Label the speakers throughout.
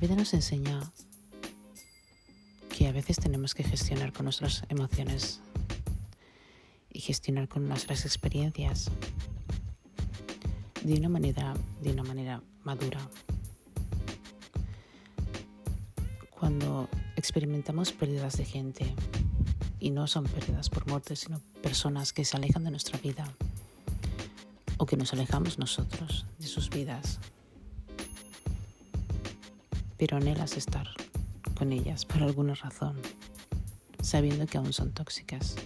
Speaker 1: vida nos enseña que a veces tenemos que gestionar con nuestras emociones y gestionar con nuestras experiencias de una manera, de una manera madura. Cuando experimentamos pérdidas de gente, y no son pérdidas por muerte, sino personas que se alejan de nuestra vida o que nos alejamos nosotros de sus vidas, pero anhelas estar con ellas por alguna razón, sabiendo que aún son tóxicas.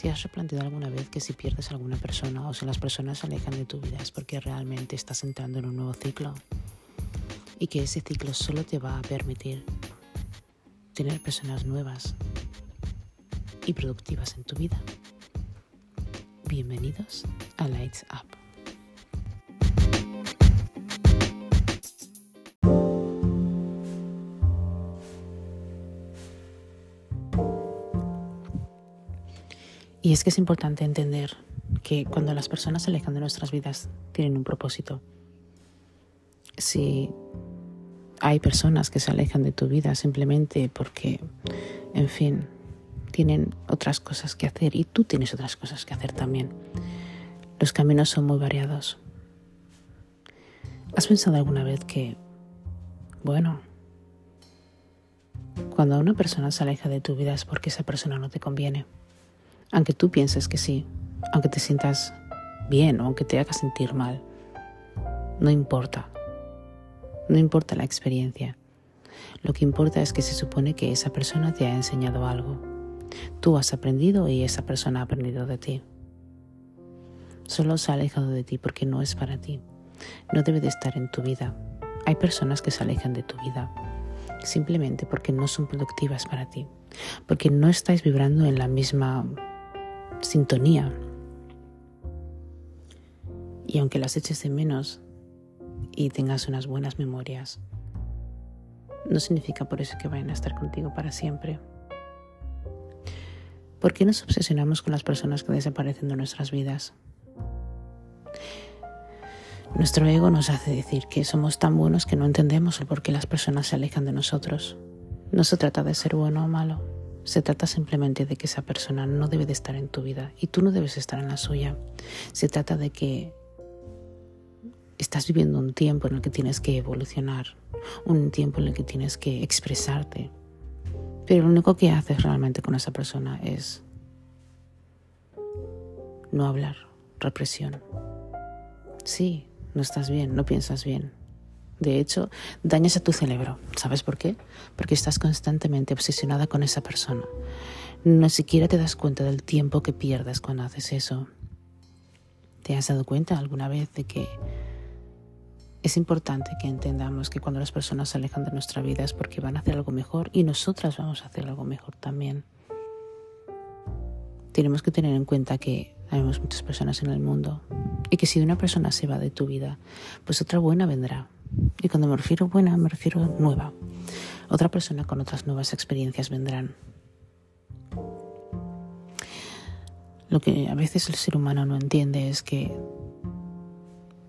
Speaker 1: ¿Te has replanteado alguna vez que si pierdes a alguna persona o si las personas se alejan de tu vida es porque realmente estás entrando en un nuevo ciclo? Y que ese ciclo solo te va a permitir tener personas nuevas y productivas en tu vida. Bienvenidos a Lights Up. Y es que es importante entender que cuando las personas se alejan de nuestras vidas tienen un propósito. Si hay personas que se alejan de tu vida simplemente porque, en fin, tienen otras cosas que hacer y tú tienes otras cosas que hacer también. Los caminos son muy variados. ¿Has pensado alguna vez que, bueno, cuando una persona se aleja de tu vida es porque esa persona no te conviene? Aunque tú pienses que sí, aunque te sientas bien o aunque te haga sentir mal. No importa. No importa la experiencia. Lo que importa es que se supone que esa persona te ha enseñado algo. Tú has aprendido y esa persona ha aprendido de ti. Solo se ha alejado de ti porque no es para ti. No debe de estar en tu vida. Hay personas que se alejan de tu vida simplemente porque no son productivas para ti, porque no estáis vibrando en la misma sintonía. Y aunque las eches de menos y tengas unas buenas memorias, no significa por eso que vayan a estar contigo para siempre. ¿Por qué nos obsesionamos con las personas que desaparecen de nuestras vidas? Nuestro ego nos hace decir que somos tan buenos que no entendemos el por qué las personas se alejan de nosotros. No se trata de ser bueno o malo, se trata simplemente de que esa persona no debe de estar en tu vida y tú no debes estar en la suya. Se trata de que estás viviendo un tiempo en el que tienes que evolucionar, un tiempo en el que tienes que expresarte. Pero lo único que haces realmente con esa persona es no hablar, represión. Sí, no estás bien, no piensas bien, de hecho, dañas a tu cerebro. ¿Sabes por qué? Porque estás constantemente obsesionada con esa persona. No siquiera te das cuenta del tiempo que pierdes cuando haces eso. ¿Te has dado cuenta alguna vez de que es importante que entendamos que cuando las personas se alejan de nuestra vida es porque van a hacer algo mejor y nosotras vamos a hacer algo mejor también? Tenemos que tener en cuenta que hay muchas personas en el mundo y que si una persona se va de tu vida, pues otra buena vendrá y cuando me refiero buena, me refiero nueva. Otra persona con otras nuevas experiencias vendrán. Lo que a veces el ser humano no entiende es que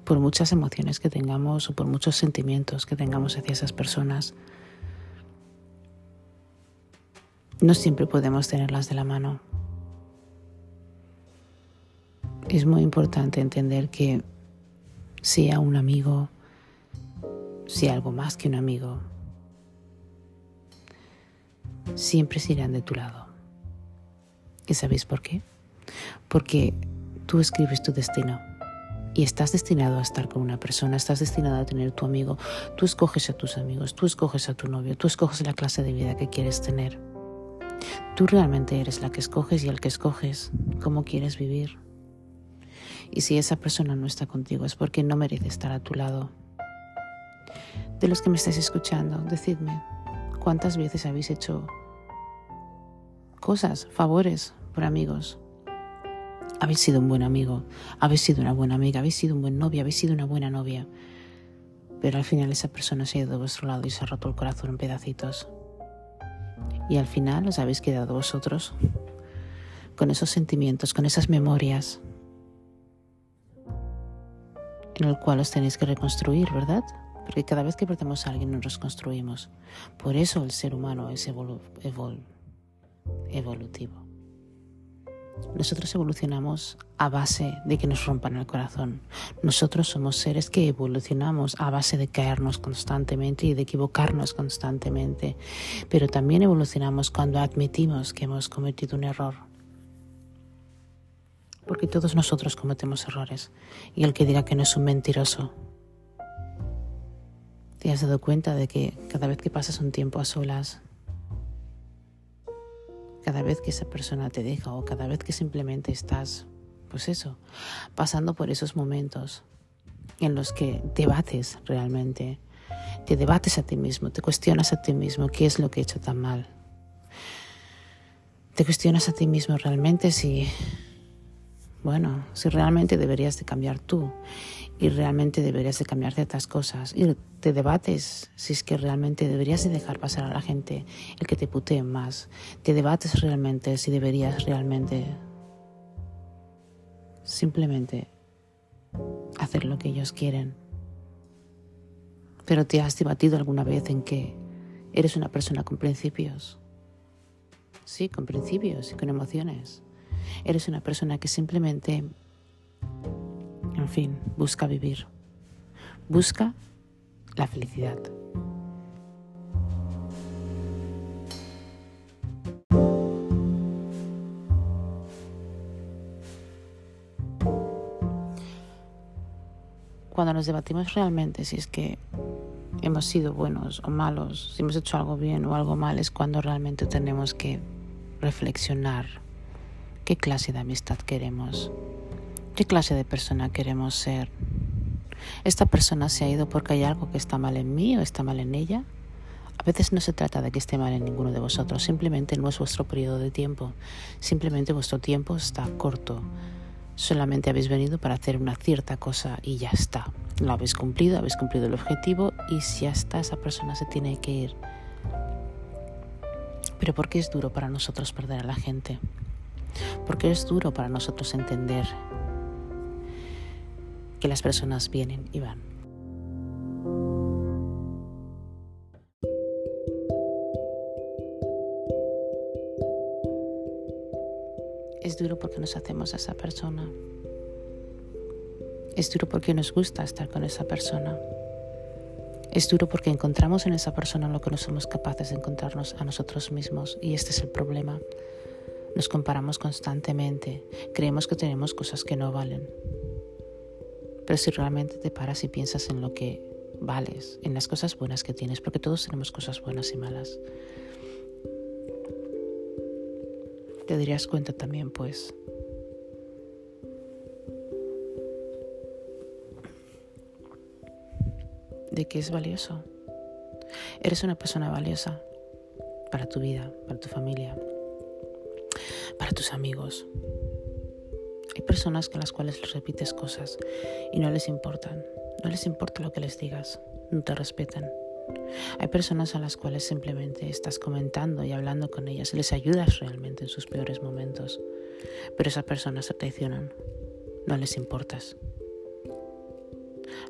Speaker 1: por muchas emociones que tengamos o por muchos sentimientos que tengamos hacia esas personas, no siempre podemos tenerlas de la mano. Es muy importante entender que sea un amigo, sea algo más que un amigo, siempre se irán de tu lado. ¿Y sabéis por qué? Porque tú escribes tu destino y estás destinado a estar con una persona, estás destinado a tener tu amigo, tú escoges a tus amigos, tú escoges a tu novio, tú escoges la clase de vida que quieres tener. Tú realmente eres la que escoges y el que escoges cómo quieres vivir. Y si esa persona no está contigo es porque no merece estar a tu lado de los que me estáis escuchando, decidme, ¿cuántas veces habéis hecho cosas, favores por amigos? Habéis sido un buen amigo, habéis sido una buena amiga, habéis sido un buen novio, habéis sido una buena novia. Pero al final esa persona se ha ido a vuestro lado y se ha roto el corazón en pedacitos. Y al final os habéis quedado vosotros con esos sentimientos, con esas memorias en el cual os tenéis que reconstruir, ¿verdad? Porque cada vez que perdemos a alguien nos reconstruimos. Por eso el ser humano es evolutivo. Nosotros evolucionamos a base de que nos rompan el corazón. Nosotros somos seres que evolucionamos a base de caernos constantemente y de equivocarnos constantemente. Pero también evolucionamos cuando admitimos que hemos cometido un error. Porque todos nosotros cometemos errores. Y el que diga que no es un mentiroso. ¿Te has dado cuenta de que cada vez que pasas un tiempo a solas cada vez que esa persona te deja o cada vez que simplemente estás, pues eso, pasando por esos momentos en los que debates realmente, te debates a ti mismo, te cuestionas a ti mismo qué es lo que he hecho tan mal. Te cuestionas a ti mismo realmente si, bueno, si realmente deberías de cambiar tú y realmente deberías de cambiar ciertas cosas y te debates si es que realmente deberías de dejar pasar a la gente el que te putee más, te debates realmente si deberías realmente simplemente hacer lo que ellos quieren. Pero te has debatido alguna vez en que eres una persona con principios. Sí, con principios y con emociones. Eres una persona que simplemente en fin, busca vivir. Busca la felicidad. Cuando nos debatimos realmente si es que hemos sido buenos o malos, si hemos hecho algo bien o algo mal, es cuando realmente tenemos que reflexionar qué clase de amistad queremos, ¿Qué clase de persona queremos ser? ¿Esta persona se ha ido porque hay algo que está mal en mí o está mal en ella? A veces no se trata de que esté mal en ninguno de vosotros, simplemente no es vuestro periodo de tiempo, simplemente vuestro tiempo está corto. Solamente habéis venido para hacer una cierta cosa y ya está. Lo habéis cumplido, habéis cumplido el objetivo y si ya está, esa persona se tiene que ir. Pero ¿por qué es duro para nosotros perder a la gente? ¿Por qué es duro para nosotros entender que las personas vienen y van. Es duro porque nos hacemos a esa persona. Es duro porque nos gusta estar con esa persona. Es duro porque encontramos en esa persona lo que no somos capaces de encontrarnos a nosotros mismos y este es el problema. Nos comparamos constantemente, creemos que tenemos cosas que no valen, pero si realmente te paras y piensas en lo que vales, en las cosas buenas que tienes, porque todos tenemos cosas buenas y malas, te darías cuenta también, pues, de que es valioso. Eres una persona valiosa para tu vida, para tu familia, para tus amigos, hay personas con las cuales les repites cosas y no les importan. No les importa lo que les digas. No te respetan. Hay personas a las cuales simplemente estás comentando y hablando con ellas les ayudas realmente en sus peores momentos. Pero esas personas se traicionan. No les importas.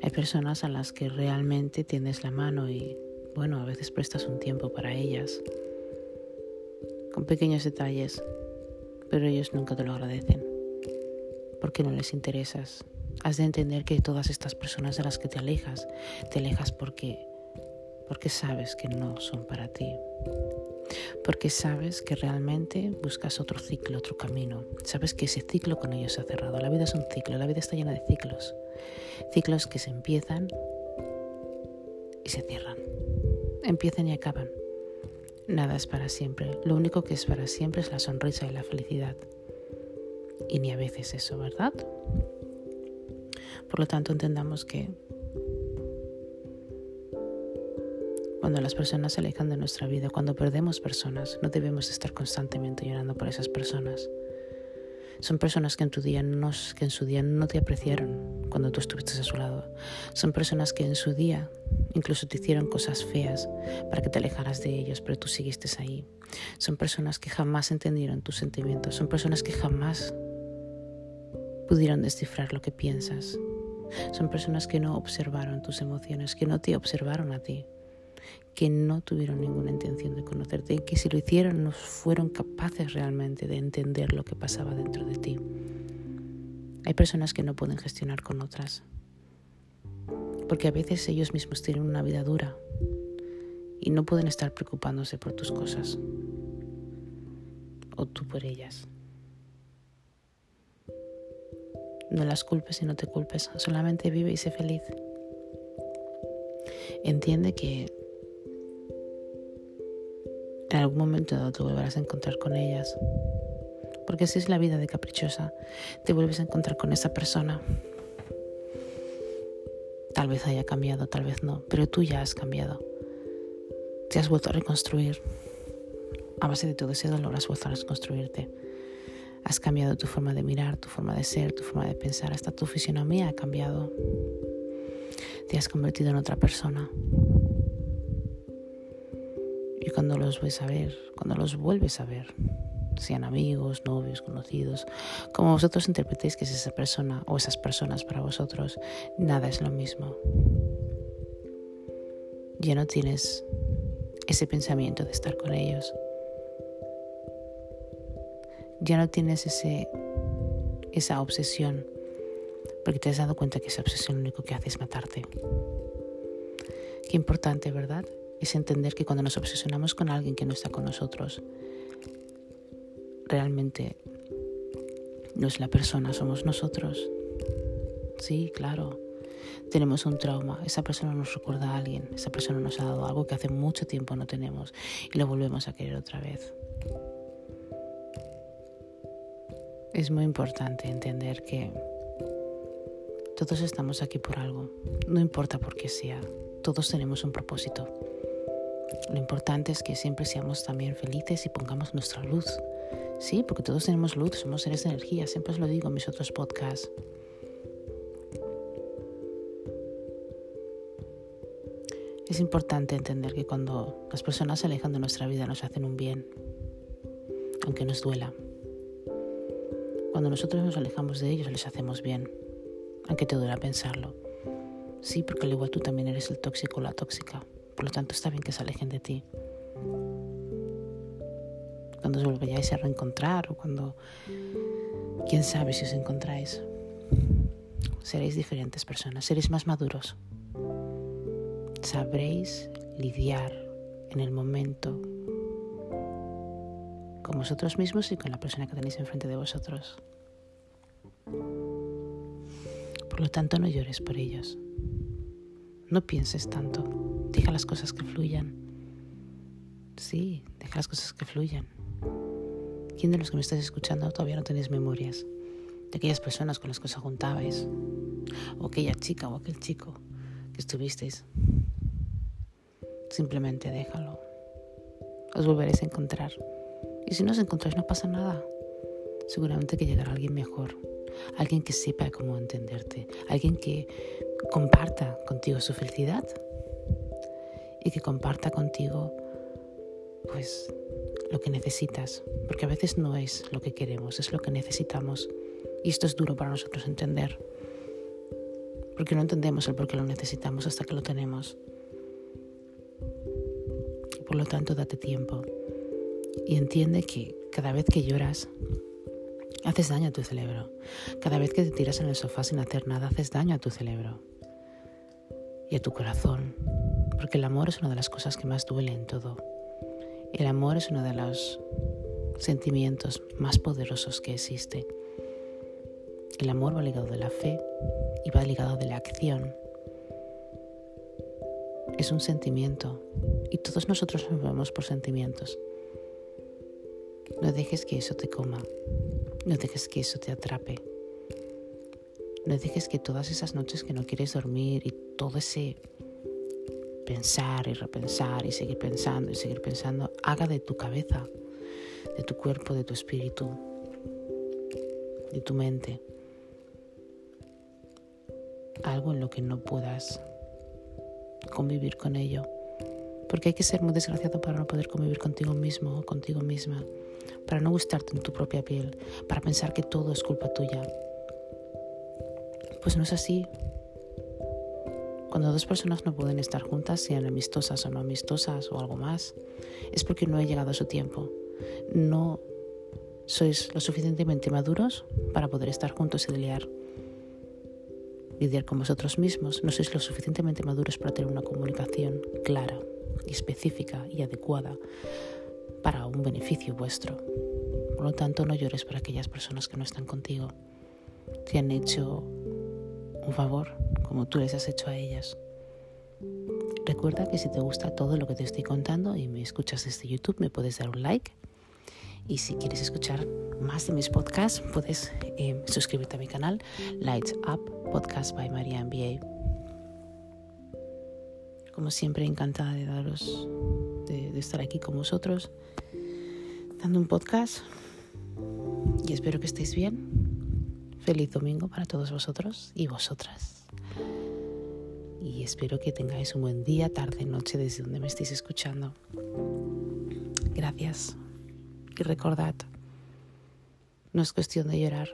Speaker 1: Hay personas a las que realmente tienes la mano y, bueno, a veces prestas un tiempo para ellas. Con pequeños detalles. Pero ellos nunca te lo agradecen porque no les interesas. Has de entender que todas estas personas de las que te alejas, te alejas porque porque sabes que no son para ti. Porque sabes que realmente buscas otro ciclo, otro camino. Sabes que ese ciclo con ellos se ha cerrado. La vida es un ciclo, la vida está llena de ciclos. Ciclos que se empiezan y se cierran. Empiezan y acaban. Nada es para siempre. Lo único que es para siempre es la sonrisa y la felicidad y ni a veces eso, ¿verdad? Por lo tanto, entendamos que cuando las personas se alejan de nuestra vida, cuando perdemos personas, no debemos estar constantemente llorando por esas personas. Son personas que en, tu día no, que en su día no te apreciaron cuando tú estuviste a su lado. Son personas que en su día incluso te hicieron cosas feas para que te alejaras de ellos, pero tú seguiste ahí. Son personas que jamás entendieron tus sentimientos. Son personas que jamás pudieron descifrar lo que piensas. Son personas que no observaron tus emociones, que no te observaron a ti, que no tuvieron ninguna intención de conocerte y que si lo hicieron no fueron capaces realmente de entender lo que pasaba dentro de ti. Hay personas que no pueden gestionar con otras, porque a veces ellos mismos tienen una vida dura y no pueden estar preocupándose por tus cosas o tú por ellas. No las culpes y no te culpes, solamente vive y sé feliz. Entiende que en algún momento dado te volverás a encontrar con ellas, porque así es la vida de caprichosa, te vuelves a encontrar con esa persona. Tal vez haya cambiado, tal vez no, pero tú ya has cambiado. Te has vuelto a reconstruir. A base de todo ese dolor has vuelto a reconstruirte. Has cambiado tu forma de mirar, tu forma de ser, tu forma de pensar, hasta tu fisionomía ha cambiado. Te has convertido en otra persona. Cuando los ves a ver, cuando los vuelves a ver, sean amigos, novios, conocidos, como vosotros interpretéis que es esa persona o esas personas para vosotros, nada es lo mismo. Ya no tienes ese pensamiento de estar con ellos ya no tienes ese, esa obsesión, porque te has dado cuenta que esa obsesión lo único que hace es matarte. Qué importante, ¿verdad? Es entender que cuando nos obsesionamos con alguien que no está con nosotros, realmente no es la persona, somos nosotros. Sí, claro. Tenemos un trauma, esa persona nos recuerda a alguien, esa persona nos ha dado algo que hace mucho tiempo no tenemos y lo volvemos a querer otra vez. Es muy importante entender que todos estamos aquí por algo, no importa por qué sea, todos tenemos un propósito. Lo importante es que siempre seamos también felices y pongamos nuestra luz. Sí, porque todos tenemos luz, somos seres de energía, siempre os lo digo en mis otros podcasts. Es importante entender que cuando las personas se alejan de nuestra vida nos hacen un bien, aunque nos duela. Cuando nosotros nos alejamos de ellos les hacemos bien, aunque te duela pensarlo. Sí, porque al igual tú también eres el tóxico o la tóxica, por lo tanto está bien que se alejen de ti. Cuando os volváis a reencontrar o cuando, quién sabe si os encontráis, seréis diferentes personas, seréis más maduros. Sabréis lidiar en el momento con vosotros mismos y con la persona que tenéis enfrente de vosotros. Por lo tanto, no llores por ellos. No pienses tanto. Deja las cosas que fluyan. Sí, deja las cosas que fluyan. ¿Quién de los que me estás escuchando todavía no tenéis memorias de aquellas personas con las que os juntabais? O aquella chica o aquel chico que estuvisteis. Simplemente déjalo. Os volveréis a encontrar. Y si no os encontráis no pasa nada. Seguramente que llegará alguien mejor, alguien que sepa cómo entenderte, alguien que comparta contigo su felicidad y que comparta contigo pues lo que necesitas, porque a veces no es lo que queremos, es lo que necesitamos. Y esto es duro para nosotros entender, porque no entendemos el por qué lo necesitamos hasta que lo tenemos. Por lo tanto, date tiempo y entiende que cada vez que lloras, haces daño a tu cerebro. Cada vez que te tiras en el sofá sin hacer nada, haces daño a tu cerebro y a tu corazón. Porque el amor es una de las cosas que más duele en todo. El amor es uno de los sentimientos más poderosos que existe. El amor va ligado de la fe y va ligado de la acción. Es un sentimiento y todos nosotros nos movemos por sentimientos. No dejes que eso te coma. No dejes que eso te atrape. No dejes que todas esas noches que no quieres dormir y todo ese pensar y repensar y seguir pensando y seguir pensando haga de tu cabeza, de tu cuerpo, de tu espíritu, de tu mente algo en lo que no puedas convivir con ello. Porque hay que ser muy desgraciado para no poder convivir contigo mismo o contigo misma para no gustarte en tu propia piel, para pensar que todo es culpa tuya. Pues no es así. Cuando dos personas no pueden estar juntas, sean amistosas o no amistosas o algo más, es porque no ha llegado su tiempo. No sois lo suficientemente maduros para poder estar juntos y lidiar, lidiar con vosotros mismos. No sois lo suficientemente maduros para tener una comunicación clara y específica y adecuada para un beneficio vuestro. Por lo tanto, no llores por aquellas personas que no están contigo. Te han hecho un favor como tú les has hecho a ellas. Recuerda que si te gusta todo lo que te estoy contando y me escuchas desde YouTube, me puedes dar un like. Y si quieres escuchar más de mis podcasts, puedes eh, suscribirte a mi canal Lights Up Podcast by Maria MBA. Como siempre, encantada de daros, de estar aquí con vosotros, dando un podcast. Y espero que estéis bien. Feliz domingo para todos vosotros y vosotras. Y espero que tengáis un buen día, tarde, noche desde donde me estéis escuchando. Gracias. Y recordad, no es cuestión de llorar,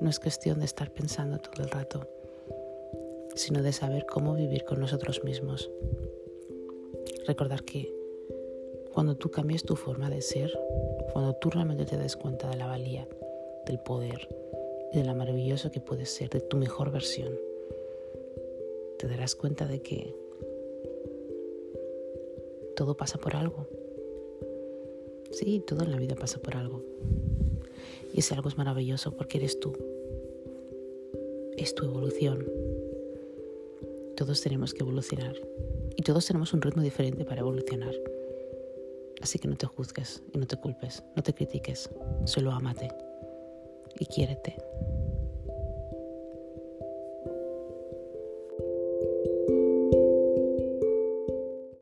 Speaker 1: no es cuestión de estar pensando todo el rato, sino de saber cómo vivir con nosotros mismos. Recordar que cuando tú cambies tu forma de ser, cuando tú realmente te des cuenta de la valía, del poder, y de la maravilloso que puedes ser, de tu mejor versión. Te darás cuenta de que todo pasa por algo. Sí, todo en la vida pasa por algo. Y ese algo es maravilloso porque eres tú. Es tu evolución. Todos tenemos que evolucionar. Y todos tenemos un ritmo diferente para evolucionar. Así que no te juzgues y no te culpes, no te critiques, solo amate y quiérete.